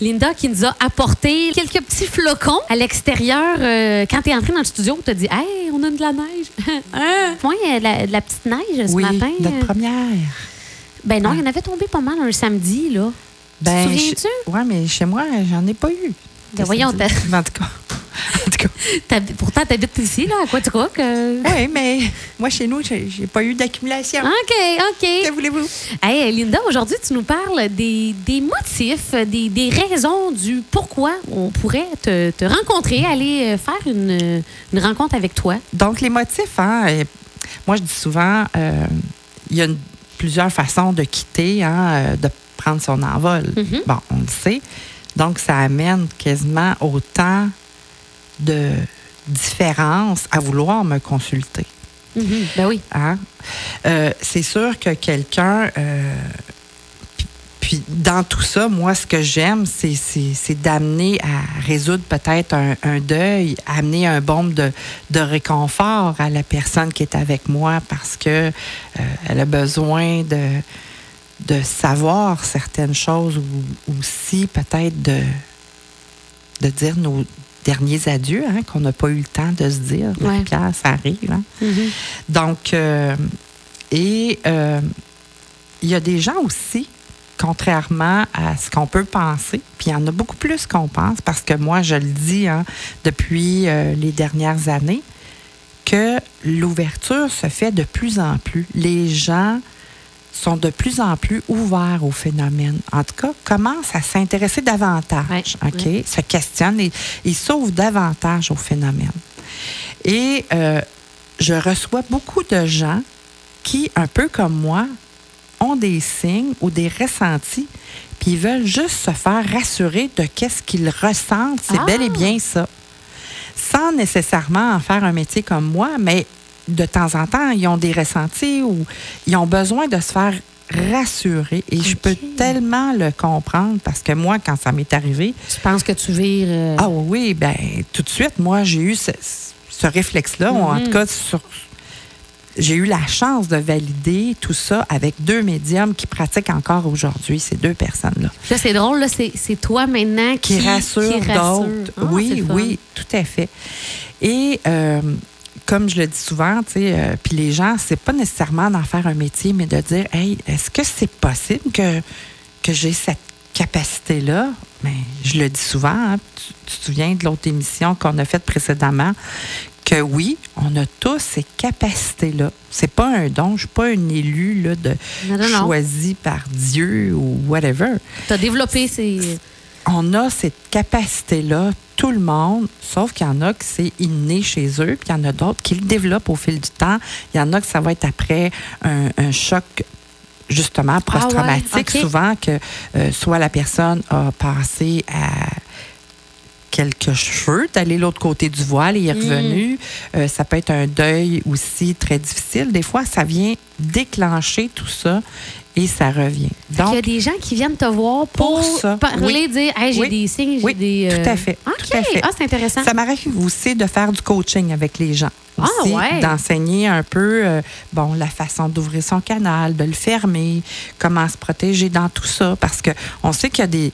Linda qui nous a apporté quelques petits flocons à l'extérieur. euh, quand tu es entré dans le studio, tu as dit Hey, on a de la neige. hein? Moi, il y a de la, de la petite neige ce oui, matin. notre première. Ben non, Ah. il y en avait tombé pas mal un samedi, là. Ben, te souviens-tu? Oui, mais chez moi, j'en ai pas eu. Ben voyons, En tout cas. En tout cas. Pourtant, tu habites ici, là, à Quaticook. euh. Oui, mais moi, chez nous, j'ai pas eu d'accumulation. OK, OK. Que voulez-vous? Hey, Linda, aujourd'hui, tu nous parles des, des motifs, des, des raisons du pourquoi on pourrait te, te rencontrer, aller euh, faire une, une rencontre avec toi. Donc, les motifs, hein, moi, je dis souvent, euh, il y a une- plusieurs façons de quitter, hein, euh, de prendre son envol. Mhm. Bon, on le sait. Donc, ça amène quasiment autant de différences à vouloir me consulter. Mhm. Ben oui. Hein? Euh, c'est sûr que quelqu'un. euh, puis- dans tout ça, moi, ce que j'aime, c'est, d'amener à résoudre peut-être un, un deuil, amener un bombe de, de réconfort à la personne qui est avec moi parce que euh, elle a besoin de, de savoir certaines choses ou aussi peut-être de, de dire nos derniers adieux, hein, qu'on n'a pas eu le temps de se dire. Ouais. Ça arrive. Hein? Mhm. Donc, euh, et euh, il y a des gens aussi, contrairement à ce qu'on peut penser, puis il y en a beaucoup plus qu'on pense, parce que moi, je le dis hein, depuis euh, les dernières années, que l'ouverture se fait de plus en plus. Les gens sont de plus en plus ouverts au phénomène. En tout cas, commencent à s'intéresser davantage, Ouais, OK? ouais. Se questionnent et, et s'ouvrent davantage au phénomène. Et euh, je reçois beaucoup de gens qui, un peu comme moi, ont des signes ou des ressentis, puis ils veulent juste se faire rassurer de qu'est-ce qu'ils ressentent. C'est Ah! bel et bien ça. Sans nécessairement en faire un métier comme moi, mais de temps en temps, ils ont des ressentis ou ils ont besoin de se faire rassurer. Et je peux tellement le comprendre parce que moi, quand ça m'est arrivé, Tu penses que tu vires. euh, ah oui, ben tout de suite, moi, j'ai eu ce, ce réflexe-là, ou en Mhm. tout cas, sur- j'ai eu la chance de valider tout ça avec deux médiums qui pratiquent encore aujourd'hui, ces deux personnes-là. Là, c'est drôle, là, c'est, toi maintenant qui, Qui, rassure. d'autres. Ah, oui, oui, tout à fait. Et euh, comme je le dis souvent, tu sais, euh, puis les gens, c'est pas nécessairement d'en faire un métier, mais de dire, hey, est-ce que c'est possible que, que j'ai cette capacité-là? Mais je le dis souvent, hein, tu, tu te souviens de l'autre émission qu'on a faite précédemment, que oui, on a tous ces capacités-là. C'est pas un don, je suis pas un élu là, de Non, non, non. choisi par Dieu ou whatever Tu as développé ces. On a cette capacité-là, tout le monde, sauf qu'il y en a que c'est inné chez eux, puis il y en a d'autres qui le développent au fil du temps. Il y en a que ça va être après un, un choc justement post-traumatique, Ah ok. souvent que euh, soit la personne a passé à quelques cheveux, d'aller l'autre côté du voile et est Mm. revenu. Euh, ça peut être un deuil aussi très difficile. Des fois, ça vient déclencher tout ça et ça revient. Il y a Donc, des gens qui viennent te voir pour, Pour ça, parler, oui. dire hey, j'ai Oui. des signes, j'ai Oui, des. tout à fait, OK, tout à fait. Ah, c'est intéressant. Ça m'arrive aussi de faire du coaching avec les gens. Ah, ouais. D'enseigner un peu, euh, bon, la façon d'ouvrir son canal, de le fermer, comment se protéger dans tout ça. Parce que on sait qu'il y a des.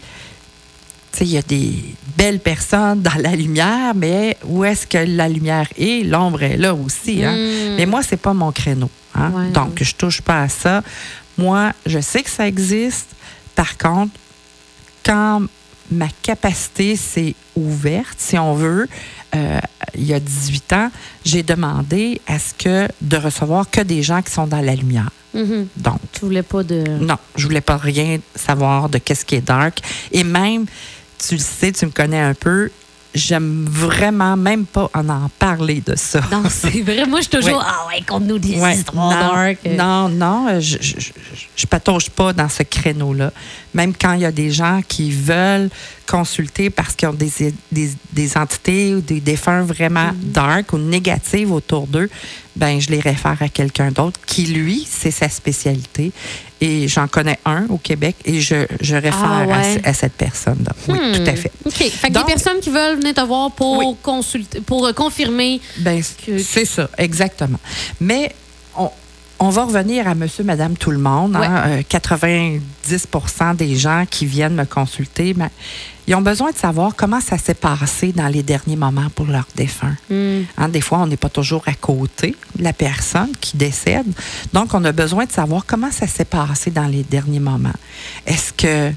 Tu sais, il y a des belles personnes dans la lumière, mais où est-ce que la lumière est? L'ombre est là aussi. Hein? Mm. Mais moi, c'est pas mon créneau. hein. Ouais. Donc, je touche pas à ça. Moi, je sais que ça existe. Par contre, quand ma capacité s'est ouverte, si on veut, euh, il y a 18 ans, j'ai demandé à ce que de recevoir que des gens qui sont dans la lumière. Mhm. Donc, Tu voulais pas de. non, je voulais pas rien savoir de qu'est-ce qui est dark. Et même, tu le sais, tu me connais un peu, j'aime vraiment même pas en en parler de ça. Non, c'est vrai. Moi, je suis toujours. Ouais. Ah ouais, conte-nous des Ouais, histoires non, dark. euh. Non, non, euh, je, je, je, patauge pas dans ce créneau-là. Même quand il y a des gens qui veulent consulter parce qu'ils ont des, des, des entités ou des défunts vraiment Mm-hmm. dark ou négatives autour d'eux, ben je les réfère à quelqu'un d'autre qui, lui, c'est sa spécialité. Et j'en connais un au Québec et je, je réfère Ah, ouais. ce- à, cette personne-là. Oui, Hmm. tout à fait. OK. Fait que Donc- des personnes qui veulent venir te voir pour Oui. consulter, pour euh, confirmer. Ben, Que- c'est ça, exactement. Mais on, on va revenir à monsieur, madame, tout le monde. hein. Euh, 90% des gens qui viennent me consulter, ben, ils ont besoin de savoir comment ça s'est passé dans les derniers moments pour leur défunt. Hmm. Hein, des fois, on n'est pas toujours à côté de la personne qui décède. Donc, on a besoin de savoir comment ça s'est passé dans les derniers moments. Est-ce que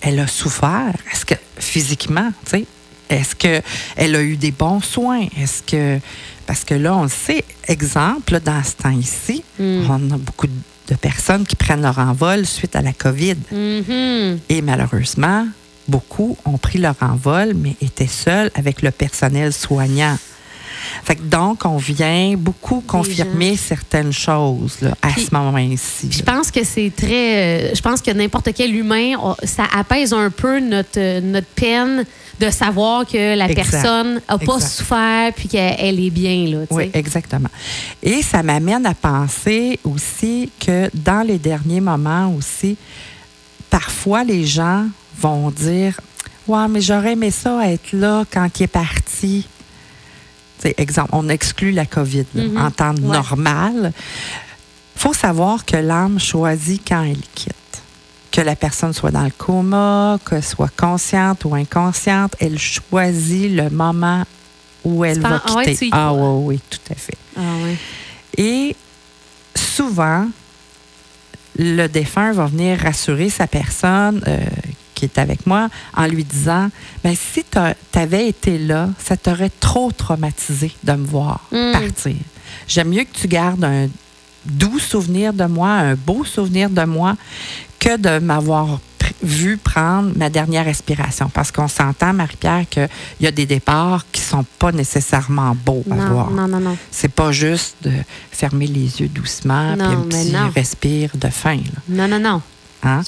elle a souffert? Est-ce que physiquement, tu sais? Est-ce qu'elle a eu des bons soins? Est-ce que. Parce que là, on le sait, exemple, là, dans ce temps ici, Mm. on a beaucoup de personnes qui prennent leur envol suite à la COVID. Mhm. Et malheureusement, beaucoup ont pris leur envol, mais étaient seuls avec le personnel soignant. Fait que donc, on vient beaucoup confirmer certaines choses là, à Puis- ce moment-ci. Je pense que c'est très. euh, je pense que n'importe quel humain, on- ça apaise un peu notre, euh, notre peine de savoir que la Exact. personne n'a pas Exact. souffert puis qu'elle elle est bien. Là, Oui, exactement. Et ça m'amène à penser aussi que dans les derniers moments aussi, parfois les gens vont dire Ouais, mais j'aurais aimé ça être là quand il est parti. Exemple, on exclut la COVID là, Mhm. en temps Ouais. normal. faut savoir que l'âme choisit quand elle quitte. Que la personne soit dans le coma, qu'elle soit consciente ou inconsciente, elle choisit le moment où elle va ah ouais, quitter. tu ah oui, oui, tout à fait. Ah ouais. Et souvent, le défunt va venir rassurer sa personne euh, qui est avec moi en lui disant ben, si tu avais été là, ça t'aurait trop traumatisé de me voir Mm. partir. J'aime mieux que tu gardes un doux souvenir de moi, un beau souvenir de moi, que de m'avoir vu prendre ma dernière respiration. Parce qu'on s'entend, Marie-Pierre, qu'il y a des départs qui sont pas nécessairement beaux à Non, voir. non, non, non. C'est pas juste de fermer les yeux doucement puis Non, un petit non. respire de faim. là. Non, non, non. Hein?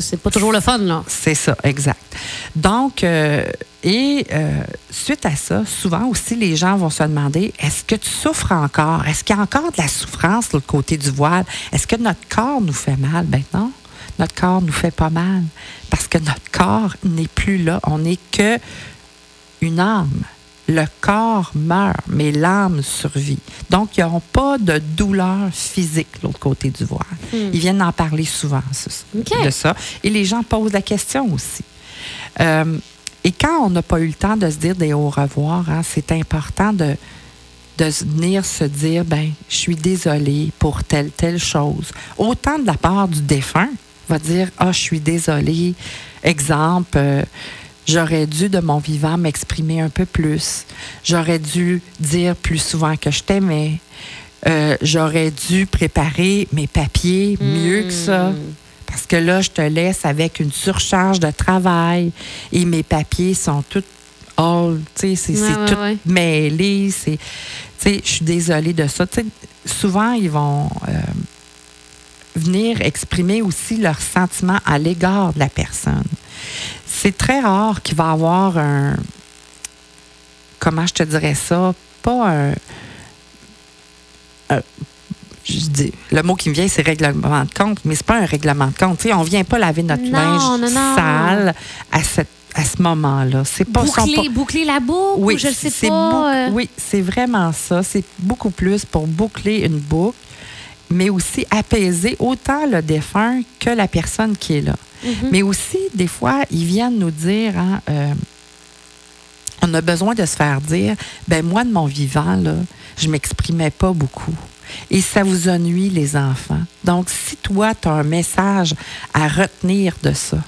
C'est pas toujours le fun, là. C'est ça, exact. Donc, euh, et euh, suite à ça, souvent aussi, les gens vont se demander est-ce que tu souffres encore? Est-ce qu'il y a encore de la souffrance de l'autre côté du voile? Est-ce que notre corps nous fait mal? Ben non, notre corps nous fait pas mal parce que notre corps n'est plus là. On n'est que une âme. Le corps meurt, mais l'âme survit. Donc, ils n'auront pas de douleur physique de l'autre côté du voile. Hmm. Ils viennent en parler souvent ça, de ça. Et les gens posent la question aussi. Euh, et quand on n'a pas eu le temps de se dire des au revoir, hein, c'est important de, venir se dire, ben, je suis désolée pour telle, telle chose. Autant de la part du défunt, va dire, ah, je suis désolée. Exemple, euh, j'aurais dû de mon vivant m'exprimer un peu plus. J'aurais dû dire plus souvent que je t'aimais. Euh, j'aurais dû préparer mes papiers mieux que ça. Hmm. Parce que là, je te laisse avec une surcharge de travail et mes papiers sont tous all, tu sais, c'est Ouais, c'est ouais, tout ouais. mêlé. c'est- Tu sais, je suis désolée de ça. Souvent, ils vont euh, venir exprimer aussi leurs sentiments à l'égard de la personne. C'est très rare qu'il va y avoir un. Comment je te dirais ça? Pas un. un- je dis, le mot qui me vient, c'est règlement de compte, mais c'est pas un règlement de compte. Sais, on vient pas laver notre Non, linge non, non. sale à, cette, à ce moment-là. C'est pas Boucler, pas- boucler la boucle, oui, ou je sais pas. euh, Oui, c'est vraiment ça. C'est beaucoup plus pour boucler une boucle, mais aussi apaiser autant le défunt que la personne qui est là. mhm. Mais aussi, des fois, ils viennent nous dire, hein, euh, on a besoin de se faire dire, ben moi, de mon vivant, là, je m'exprimais pas beaucoup. Et ça vous ennuie, les enfants. Donc, si toi, tu as un message à retenir de ça,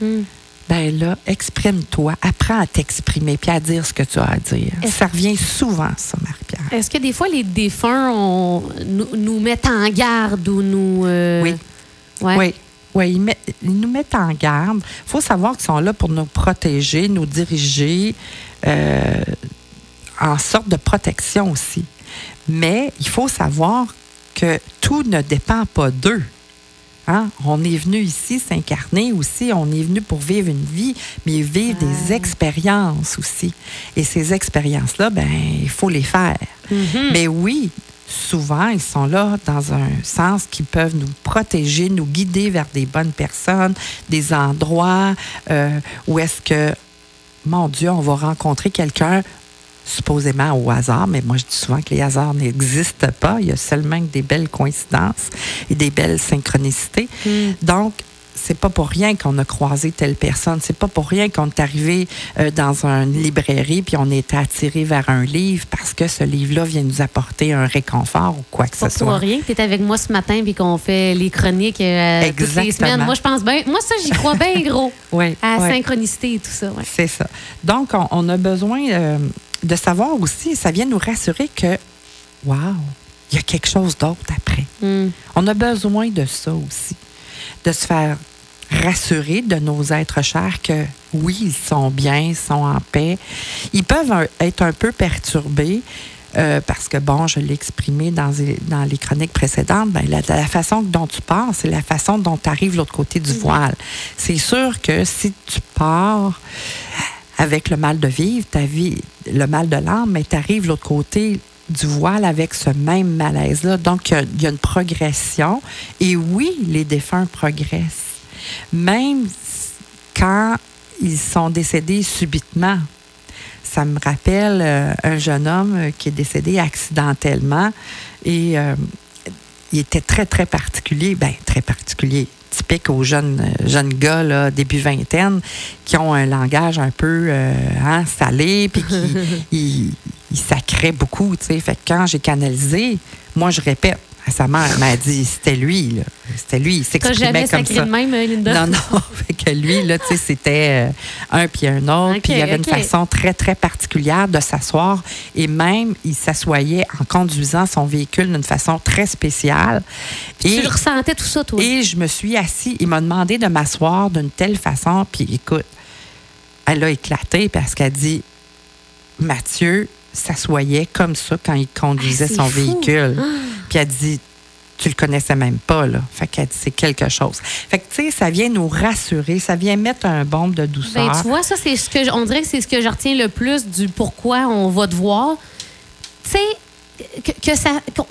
Hmm. ben là, exprime-toi, apprends à t'exprimer puis à dire ce que tu as à dire. Ça revient souvent, ça, Marie-Pierre. Est-ce que des fois, les défunts on- nous, nous mettent en garde ou nous. euh, Oui. ouais? Oui. Oui, ils, met- ils nous mettent en garde. Il faut savoir qu'ils sont là pour nous protéger, nous diriger, euh, en sorte de protection aussi. Mais il faut savoir que tout ne dépend pas d'eux. Hein? On est venu ici s'incarner aussi, on est venu pour vivre une vie, mais vivre des expériences aussi. Et ces expériences-là, ben, il faut les faire. Mhm. Mais oui, souvent, ils sont là dans un sens qui peuvent nous protéger, nous guider vers des bonnes personnes, des endroits euh, où est-ce que, mon Dieu, on va rencontrer quelqu'un supposément au hasard, mais moi je dis souvent que les hasards n'existent pas. Il y a seulement des belles coïncidences et des belles synchronicités. Hmm. Donc, c'est pas pour rien qu'on a croisé telle personne. C'est pas pour rien qu'on est arrivé euh, dans une librairie puis on est attiré vers un livre parce que ce livre-là vient nous apporter un réconfort ou quoi que Pas ce pour soit. rien que tu es avec moi ce matin puis qu'on fait les chroniques euh, toutes les semaines. Moi, je pense bien. Moi, ça, j'y crois bien gros. Oui, À la synchronicité et tout ça. Ouais. C'est ça. Donc, on, on a besoin euh, de savoir aussi, ça vient nous rassurer que, wow, il y a quelque chose d'autre après. Hmm. On a besoin de ça aussi, de se faire rassurer de nos êtres chers que oui, ils sont bien, ils sont en paix. Ils peuvent un- être un peu perturbés. euh, parce que, bon, je l'ai exprimé dans les, dans les chroniques précédentes, ben, la, la façon dont tu pars, c'est la façon dont tu arrives de l'autre côté du voile. C'est sûr que si tu pars avec le mal de vivre, ta vie, le mal de l'âme, mais tu arrives de l'autre côté du voile avec ce même malaise-là. Donc, il y a- une progression. Et oui, les défunts progressent. Même quand ils sont décédés subitement. Ça me rappelle euh, un jeune homme euh, qui est décédé accidentellement et euh, il était très, très particulier. Ben, très particulier. Typique aux jeunes, euh, jeunes gars, là, début vingtaine, qui ont un langage un peu euh, hein, salé, puis qui ils, ils sacraient beaucoup. Fait que quand j'ai canalisé, moi, je répète sa mère, m'a dit, c'était lui, là. C'était lui, il s'exprimait jamais comme sacré ça. de même, euh, Linda? Non, non. que lui, là, tu sais, c'était euh, un puis un autre. Puis il y avait une façon très, très particulière de s'asseoir. Et même, il s'assoyait en conduisant son véhicule d'une façon très spéciale. Et, Tu ressentais tout ça, toi? et je me suis assis. Il m'a demandé de m'asseoir d'une telle façon. Puis écoute, elle a éclaté parce qu'elle dit Mathieu s'assoyait comme ça quand il conduisait Ah, son fou. véhicule. Puis elle dit tu le connaissais même pas, là. Fait qu'elle dit, c'est quelque chose. Fait que, tu sais, ça vient nous rassurer, ça vient mettre un bombe de douceur. Ben, tu vois, ça, c'est ce que on dirait que c'est ce que je retiens le plus du pourquoi on va te voir. Tu sais, que, que ça. Que,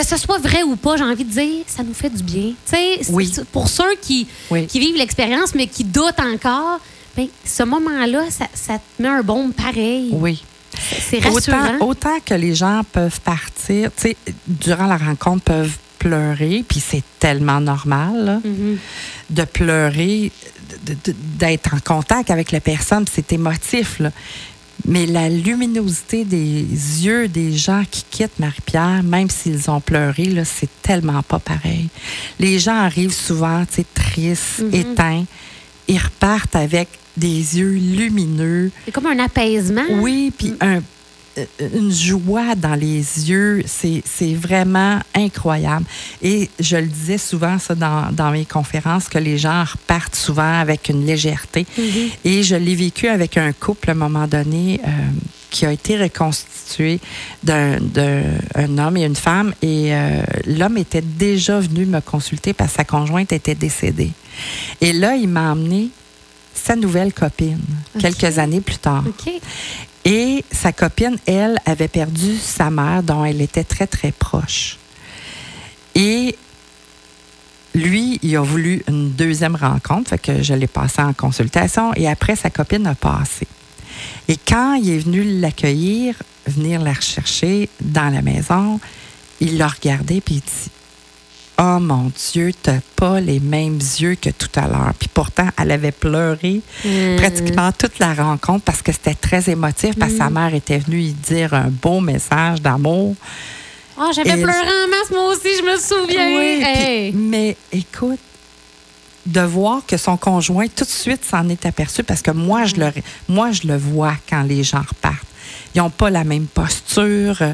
que ce soit vrai ou pas, j'ai envie de dire, ça nous fait du bien. Tu sais, Oui. pour ceux qui, Oui. qui vivent l'expérience, mais qui doutent encore, ben, ce moment-là, ça, ça te met un bombe pareil. Oui. C'est rassurant. Autant, autant que les gens peuvent partir, tu sais, durant la rencontre, peuvent pleurer, puis c'est tellement normal, là, Mhm. de pleurer, d'être en contact avec la personne, c'est émotif, là. Mais la luminosité des yeux des gens qui quittent Marie-Pierre, même s'ils ont pleuré, là, c'est tellement pas pareil. Les gens arrivent souvent, tu sais, tristes, Mhm. éteints. Ils repartent avec des yeux lumineux. C'est comme un apaisement. Oui, puis un- euh, une joie dans les yeux, c'est vraiment incroyable. Et je le disais souvent, ça, dans, dans mes conférences, que les gens repartent souvent avec une légèreté. Mhm. Et je l'ai vécu avec un couple à un moment donné euh, qui a été reconstitué d'un d'un- un homme et une femme. Et euh, l'homme était déjà venu me consulter parce que sa conjointe était décédée. Et là, il m'a emmené sa nouvelle copine, quelques années plus tard. Et sa copine, elle, avait perdu sa mère dont elle était très, très proche. Et lui, il a voulu une deuxième rencontre, fait que je l'ai passé en consultation et après, sa copine a passé. Et quand il est venu l'accueillir, venir la rechercher dans la maison, il l'a regardé puis il dit Oh mon Dieu, t'as pas les mêmes yeux que tout à l'heure. Puis pourtant, elle avait pleuré Euh, pratiquement toute la rencontre parce que c'était très émotif, parce que sa Mm. mère était venue y dire un beau message d'amour. Ah, j'avais Et- pleuré en masse, moi aussi, je me souviens. Oui, mais écoute, de voir que son conjoint tout de suite s'en est aperçu parce que moi, je le, moi, je le vois quand les gens repartent. Ils n'ont pas la même posture, euh,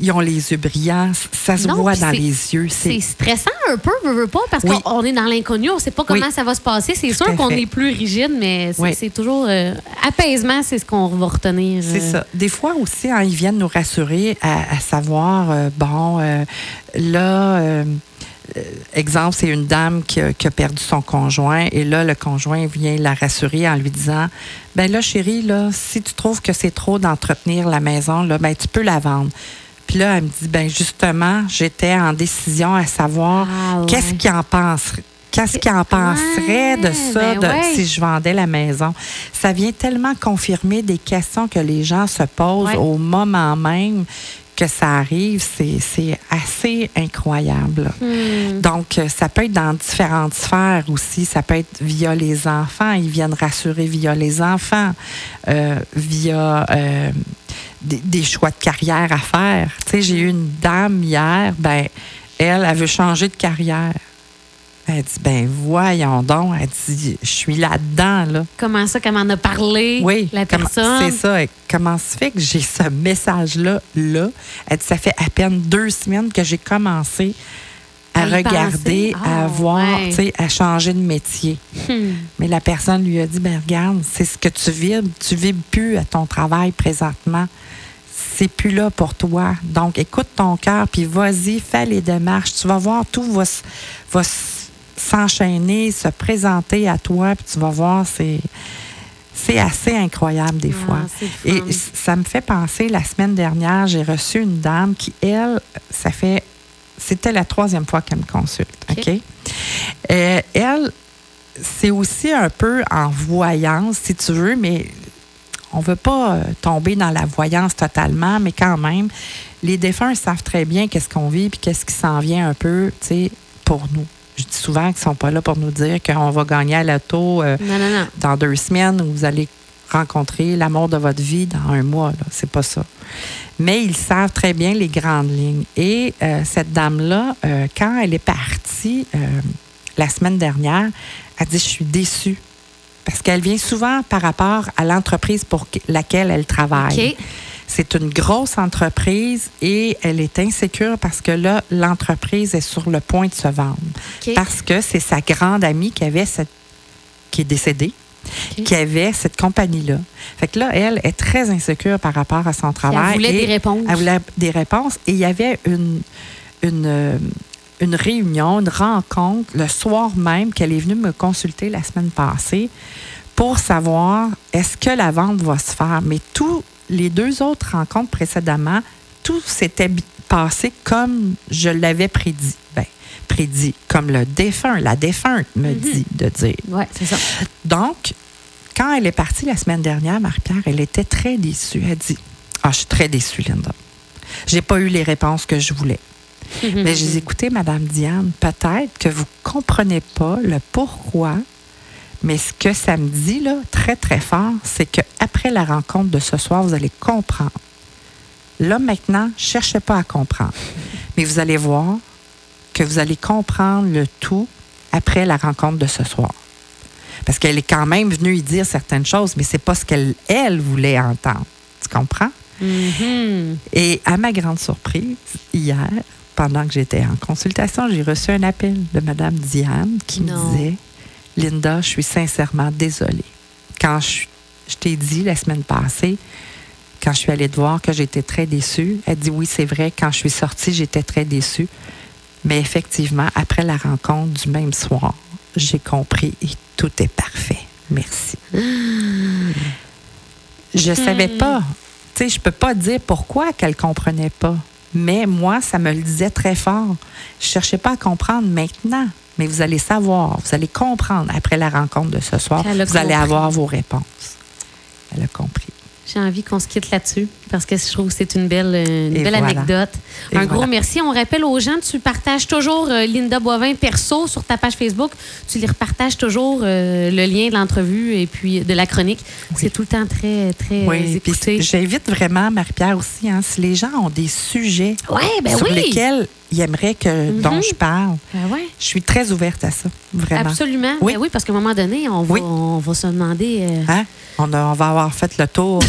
ils ont les yeux brillants, ça se Non, voit dans c'est- les yeux. C'est C'est stressant un peu, veux, veux pas, parce Oui. qu'on est dans l'inconnu, on ne sait pas comment Oui. ça va se passer. C'est sûr qu'on est plus rigide, mais c'est Oui. c'est toujours euh, apaisement, c'est ce qu'on va retenir. C'est euh. ça. Des fois aussi, hein, ils viennent nous rassurer à, à savoir, euh, bon, là, exemple, c'est une dame qui a, qui a perdu son conjoint et là, le conjoint vient la rassurer en lui disant, ben là, chérie, là, si tu trouves que c'est trop d'entretenir la maison, là, ben tu peux la vendre. Puis là, elle me dit, ben justement, j'étais en décision à savoir Ah, ouais. qu'est-ce qu'il en pense. Qu'est-ce en de ça ben de- ouais. si je vendais la maison? Ça vient tellement confirmer des questions que les gens se posent Ouais. au moment même que ça arrive. C'est assez incroyable. Hmm. Donc, euh, ça peut être dans différentes sphères aussi. Ça peut être via les enfants. Ils viennent rassurer via les enfants, euh, via euh, des, des choix de carrière à faire. Tu sais, j'ai eu une dame hier, ben, elle, elle veut changer de carrière. Elle dit, ben voyons donc. Elle dit, je suis là-dedans, là. Comment ça, comment en a parlé Oui, la personne? C'est ça. Comment se fait que j'ai ce message-là, là? Elle dit, ça fait à peine deux semaines que j'ai commencé à, regarder, à Ah, voir, ouais. tu sais, à changer de métier. Hmm. Mais la personne lui a dit, ben regarde, c'est ce que tu vibres. Tu vibres plus à ton travail présentement. C'est plus là pour toi. Donc, écoute ton cœur, puis vas-y, fais les démarches. Tu vas voir, tout va, va s'enchaîner, se présenter à toi, puis tu vas voir, c'est... C'est assez incroyable des Ah, fois. Et ça me fait penser, la semaine dernière, j'ai reçu une dame qui, elle, ça fait. C'était la troisième fois qu'elle me consulte. OK? OK? Euh, elle, c'est aussi un peu en voyance, si tu veux, mais on ne veut pas euh, tomber dans la voyance totalement, mais quand même, les défunts savent très bien qu'est-ce qu'on vit puis qu'est-ce qui s'en vient un peu, tu sais, pour nous. Je dis souvent qu'ils ne sont pas là pour nous dire qu'on va gagner à l'auto euh, dans deux semaines ou vous allez rencontrer l'amour de votre vie dans un mois. C'est pas ça. Mais ils savent très bien les grandes lignes. Et euh, cette dame-là, euh, quand elle est partie la semaine dernière, elle dit Je suis déçue. Parce qu'elle vient souvent par rapport à l'entreprise pour que- laquelle elle travaille. C'est une grosse entreprise et elle est insécure parce que là, l'entreprise est sur le point de se vendre. Parce que c'est sa grande amie qui avait cette qui est décédée, qui avait cette compagnie-là. Fait que là, elle est très insécure par rapport à son travail. Elle voulait et des réponses. Elle voulait des réponses. Et il y avait une, une, euh, une réunion, une rencontre le soir même qu'elle est venue me consulter la semaine passée pour savoir est-ce que la vente va se faire. Mais tous les deux autres rencontres précédemment, tout s'était passé comme je l'avais prédit. Ben, prédit, comme le défunt, la défunte me dit de dire. Oui, c'est ça. Donc, quand elle est partie la semaine dernière, Marie-Pierre, elle était très déçue. Elle dit Ah, je suis très déçue, Linda. J'ai pas eu les réponses que je voulais. Mais je dis Écoutez, Madame Diane, peut-être que vous comprenez pas le pourquoi, mais ce que ça me dit, là, très, très fort, c'est qu'après la rencontre de ce soir, vous allez comprendre. Là, maintenant, cherchez pas à comprendre. Mais vous allez voir que vous allez comprendre le tout après la rencontre de ce soir. Parce qu'elle est quand même venue y dire certaines choses, mais c'est pas ce qu'elle elle voulait entendre. Tu comprends? Mhm. Et à ma grande surprise, hier, pendant que j'étais en consultation, j'ai reçu un appel de Mme Diane qui Non. me disait Linda, je suis sincèrement désolée. Quand je, je t'ai dit la semaine passée, quand je suis allée te voir que j'étais très déçue, elle dit oui, c'est vrai, quand je suis sortie, j'étais très déçue. Mais effectivement, après la rencontre du même soir, j'ai compris et tout est parfait. Merci. Je savais pas. Tu sais, je peux pas dire pourquoi qu'elle comprenait pas. Mais moi, ça me le disait très fort. Je cherchais pas à comprendre maintenant. Mais vous allez savoir, vous allez comprendre après la rencontre de ce soir. Vous allez avoir vos réponses. Elle a compris. J'ai envie qu'on se quitte là-dessus parce que je trouve que c'est une belle, une belle voilà. anecdote. Et un gros merci. On rappelle aux gens, tu partages toujours euh, Linda Boivin perso sur ta page Facebook. Tu les repartages toujours euh, le lien de l'entrevue et puis de la chronique. C'est tout le temps très, très Oui, écouté. j'invite vraiment Marie-Pierre aussi, hein, si les gens ont des sujets ben sur oui. lesquels ils aimeraient que, dont Mhm. je parle, Ben ouais. je suis très ouverte à ça, vraiment. Absolument. Oui. Ben oui, parce qu'à un moment donné, on va, on va se demander. euh, Hein? On, a- on va avoir fait le tour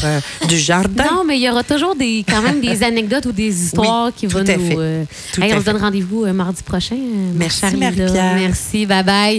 du jardin. Non, mais il y aura toujours des, quand même des anecdotes ou des histoires qui vont nous. euh, hey, on se donne rendez-vous euh, mardi prochain. euh, Merci. Marie-Pierre. Merci. Bye bye.